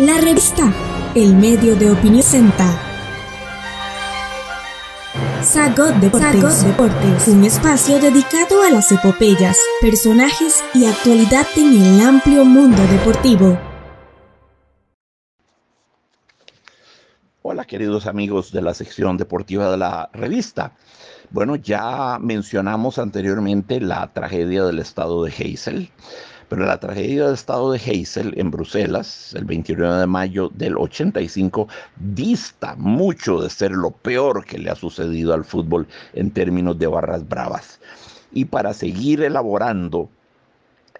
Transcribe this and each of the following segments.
La revista El Medio de Opinión Senta. Sagot Deportes, Deportes, un espacio dedicado a las epopeyas, personajes y actualidad en el amplio mundo deportivo. Hola queridos amigos de la sección deportiva de la revista. Bueno, ya mencionamos anteriormente la tragedia del estado de Heysel. Pero la tragedia del estado de Heysel en Bruselas, el 29 de mayo del 85, dista mucho de ser lo peor que le ha sucedido al fútbol en términos de barras bravas. Y para seguir elaborando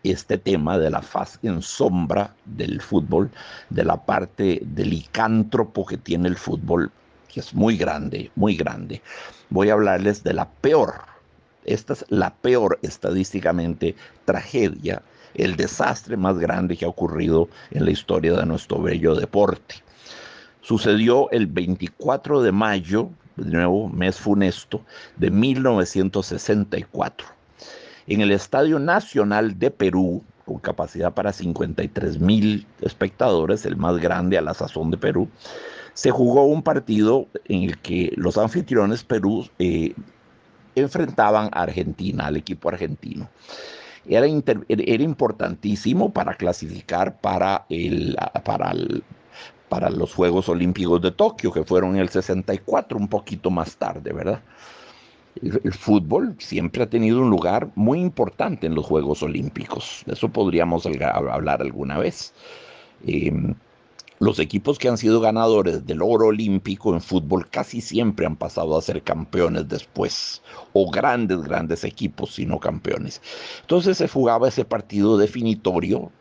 este tema de la faz en sombra del fútbol, de la parte del licántropo que tiene el fútbol, que es muy grande, muy grande, voy a hablarles de la peor, esta es la peor estadísticamente tragedia el desastre más grande que ha ocurrido en la historia de nuestro bello deporte. Sucedió el 24 de mayo, de nuevo mes funesto, de 1964. En el Estadio Nacional de Perú, con capacidad para 53 mil espectadores, el más grande a la sazón de Perú, se jugó un partido en el que los anfitriones Perú eh, enfrentaban a Argentina, al equipo argentino era, era importantísimo para clasificar para, el, para, para los Juegos Olímpicos de Tokio, que fueron en el 64, un poquito más tarde, ¿verdad? El, fútbol siempre ha tenido un lugar muy importante en los Juegos Olímpicos. De eso podríamos hablar alguna vez. Em, los equipos que han sido ganadores del oro olímpico en fútbol casi siempre han pasado a ser campeones después, o grandes, grandes equipos, sino campeones. Entonces se jugaba ese partido definitorio,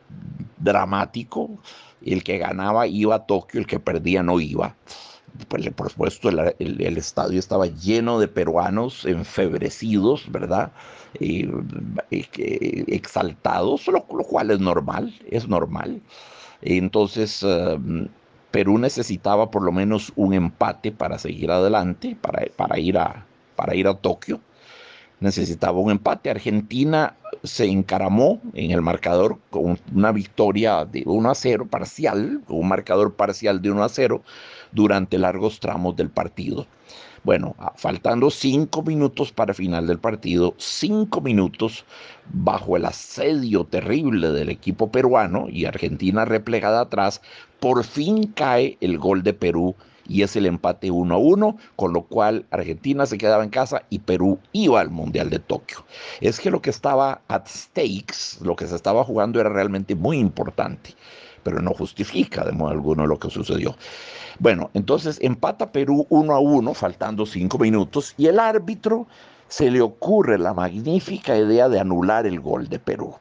dramático, el que ganaba iba a Tokio, el que perdía no iba. Pues, por supuesto, el, estadio estaba lleno de peruanos enfebrecidos, ¿verdad? Eh, eh, exaltados, lo cual es normal, es normal. Entonces, em, Perú necesitaba por lo menos un empate para seguir adelante, para, para, ir, a, para ir a Tokio. Necesitaba un empate. Argentina se encaramó en el marcador con una victoria de 1 a 0 parcial, un marcador parcial de 1 a 0 durante largos tramos del partido. Bueno, faltando cinco minutos para final del partido, cinco minutos bajo el asedio terrible del equipo peruano y Argentina replegada atrás, por fin cae el gol de Perú y es el empate 1 a 1, con lo cual Argentina se quedaba en casa y Perú iba al Mundial de Tokio. Es que lo que estaba at stakes, lo que se estaba jugando era realmente muy importante, pero no justifica de modo alguno lo que sucedió. Bueno, entonces empata Perú 1 a 1, faltando cinco minutos, y el árbitro se le ocurre la magnífica idea de anular el gol de Perú.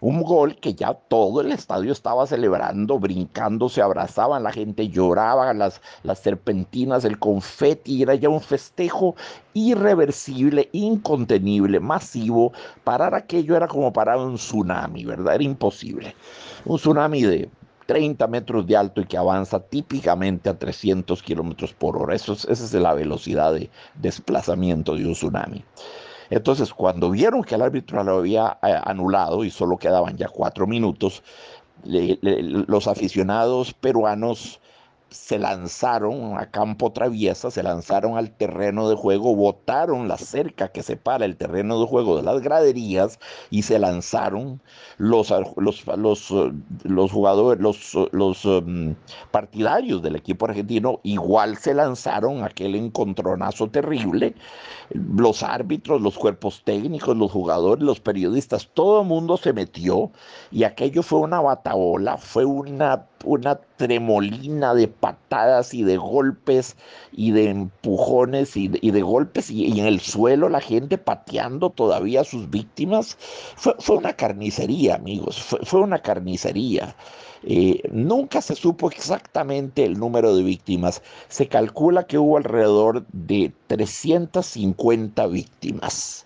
Un gol que ya todo el estadio estaba celebrando, brincando, se abrazaban, la gente lloraba, las, las serpentinas, el confeti, era ya un festejo irreversible, incontenible, masivo. Parar aquello era como parar un tsunami, ¿verdad? Era imposible. Un tsunami de 30 metros de alto y que avanza típicamente a 300 kilómetros por hora. Eso esa es la velocidad de desplazamiento de un tsunami. Entonces, cuando vieron que el árbitro lo había eh, anulado y solo quedaban ya cuatro minutos, los aficionados peruanos se lanzaron a campo traviesa, se lanzaron al terreno de juego, botaron la cerca que separa el terreno de juego de las graderías y se lanzaron los, los, los, los jugadores, los, los um, partidarios del equipo argentino, igual se lanzaron aquel encontronazo terrible, los árbitros, los cuerpos técnicos, los jugadores, los periodistas, todo el mundo se metió y aquello fue una bataola, fue una una tremolina de patadas y de golpes y de empujones y de, golpes y, en el suelo la gente pateando todavía a sus víctimas. Fue, una carnicería, amigos, fue, una carnicería. Eh, nunca se supo exactamente el número de víctimas. Se calcula que hubo alrededor de 350 víctimas,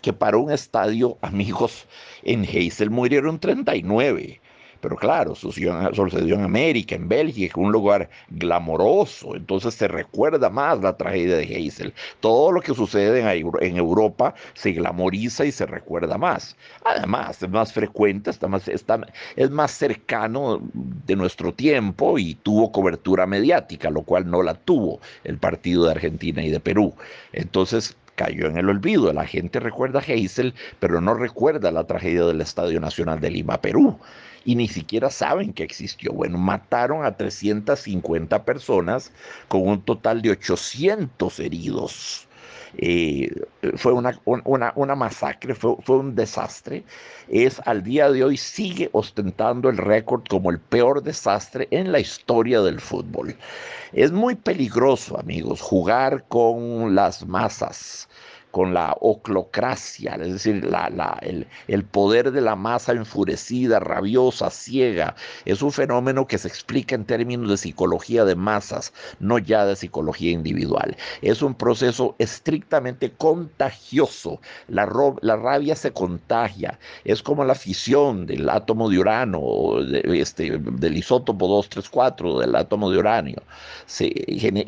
que para un estadio, amigos, en Heysel murieron 39 Pero claro, sucedió, en América, en Bélgica, un lugar glamoroso, entonces se recuerda más la tragedia de Heysel. Todo lo que sucede en, Europa se glamoriza y se recuerda más. Además, es más frecuente, está más, es más cercano de nuestro tiempo y tuvo cobertura mediática, lo cual no la tuvo el partido de Argentina y de Perú. Entonces, cayó en el olvido. La gente recuerda a Heysel, pero no recuerda la tragedia del Estadio Nacional de Lima, Perú. Y ni siquiera saben que existió. Bueno, mataron a 350 personas con un total de 800 heridos. Eh, fue una, una, masacre, fue, fue, un desastre. Es al día de hoy sigue ostentando el récord como el peor desastre en la historia del fútbol. Es muy peligroso, amigos, jugar con las masas con la oclocracia, es decir, la, el, poder de la masa enfurecida, rabiosa, ciega. Es un fenómeno que se explica en términos de psicología de masas, no ya de psicología individual. Es un proceso estrictamente contagioso. La, rabia se contagia. Es como la fisión del átomo de urano, de, este, del isótopo 234, del átomo de uranio. Se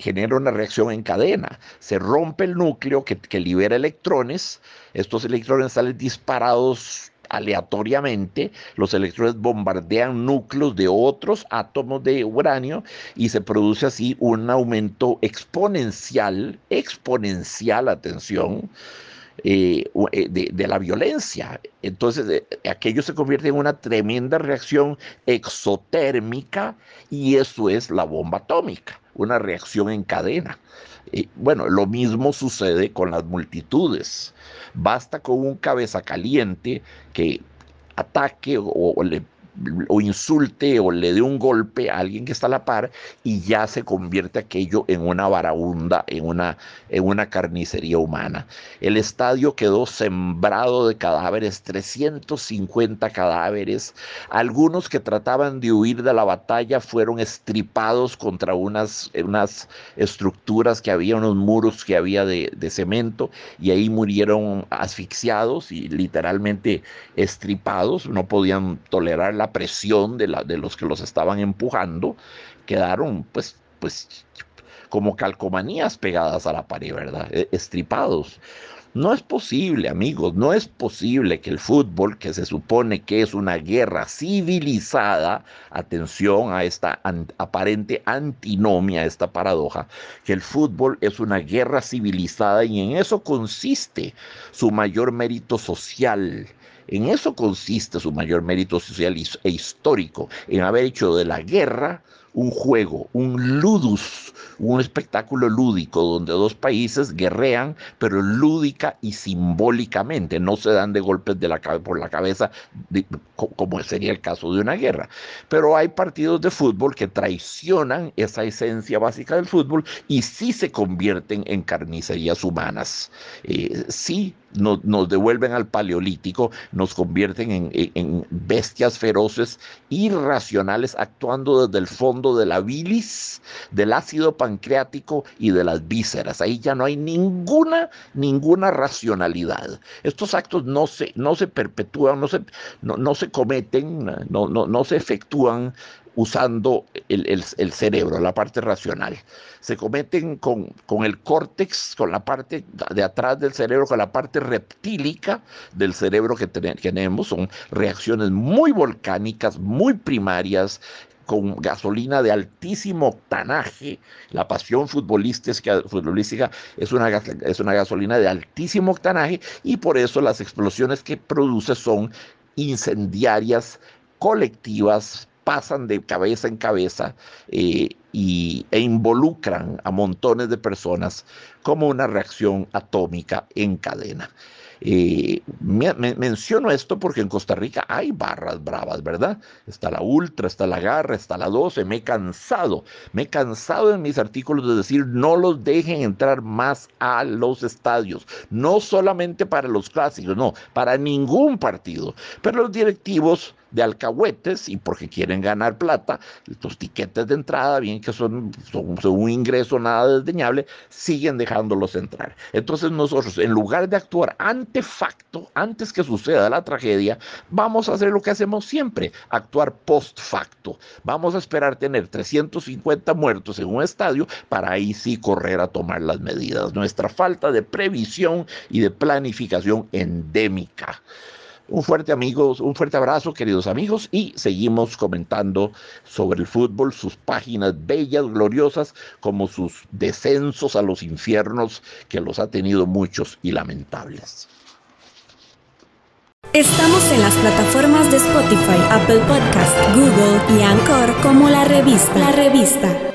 genera una reacción en cadena. Se rompe el núcleo que libera electrones, estos electrones salen disparados aleatoriamente, los electrones bombardean núcleos de otros átomos de uranio y se produce así un aumento exponencial, exponencial, atención, eh, eh, de, la violencia. Entonces, eh, aquello se convierte en una tremenda reacción exotérmica y eso es la bomba atómica, una reacción en cadena. Bueno, lo mismo sucede con las multitudes. Basta con un cabeza caliente que ataque o le o insulte o le dé un golpe a alguien que está a la par y ya se convierte aquello en una varaunda, en una, en una carnicería humana. El estadio quedó sembrado de cadáveres, 350 cadáveres. Algunos que trataban de huir de la batalla fueron estripados contra unas, unas estructuras que había, unos muros que había de, de cemento y ahí murieron asfixiados y literalmente estripados, no podían tolerar la presión de, los que los estaban empujando, quedaron pues, pues como calcomanías pegadas a la pared, ¿verdad? E, estripados. No es posible, amigos, no es posible que el fútbol, que se supone que es una guerra civilizada, atención a esta aparente antinomia, esta paradoja, que el fútbol es una guerra civilizada y en eso consiste su mayor mérito social, en eso consiste su mayor mérito social e histórico, en haber hecho de la guerra un juego, un ludus, un espectáculo lúdico donde dos países guerrean, pero lúdica y simbólicamente, no se dan de golpes de la, por la cabeza, como sería el caso de una guerra. Pero hay partidos de fútbol que traicionan esa esencia básica del fútbol y sí se convierten en carnicerías humanas. Eh, sí nos, devuelven al paleolítico, nos convierten en, en, bestias feroces, irracionales, actuando desde el fondo de la bilis, del ácido pancreático y de las vísceras. Ahí ya no hay ninguna, ninguna racionalidad. Estos actos no se, no se perpetúan, no se, no, no se cometen, no, no, no se efectúan usando el, cerebro, la parte racional. Se cometen con, con, el córtex, con la parte de atrás del cerebro, con la parte reptílica del cerebro que tenemos. Son reacciones muy volcánicas, muy primarias, con gasolina de altísimo octanaje. La pasión futbolística, es, una, es una gasolina de altísimo octanaje y por eso las explosiones que produce son incendiarias, colectivas, pasan de cabeza en cabeza eh, y, e involucran a montones de personas como una reacción atómica en cadena. Eh, menciono esto porque en Costa Rica hay barras bravas, ¿verdad? Está la Ultra, está la Garra, está la 12. Me he cansado, me he cansado en mis artículos de decir no los dejen entrar más a los estadios, no solamente para los clásicos, no, para ningún partido. Pero los directivos de alcahuetes y porque quieren ganar plata, estos tiquetes de entrada, bien que son, son, un ingreso nada desdeñable, siguen dejándolos entrar. Entonces nosotros, en lugar de actuar ante facto, antes que suceda la tragedia, vamos a hacer lo que hacemos siempre, actuar post facto. Vamos a esperar tener 350 muertos en un estadio para ahí sí correr a tomar las medidas. Nuestra falta de previsión y de planificación endémica. Un fuerte amigos, un fuerte abrazo, queridos amigos, y seguimos comentando sobre el fútbol, sus páginas bellas, gloriosas, como sus descensos a los infiernos que los ha tenido muchos y lamentables. Estamos en las plataformas de Spotify, Apple Podcast, Google y Anchor como la revista. La revista.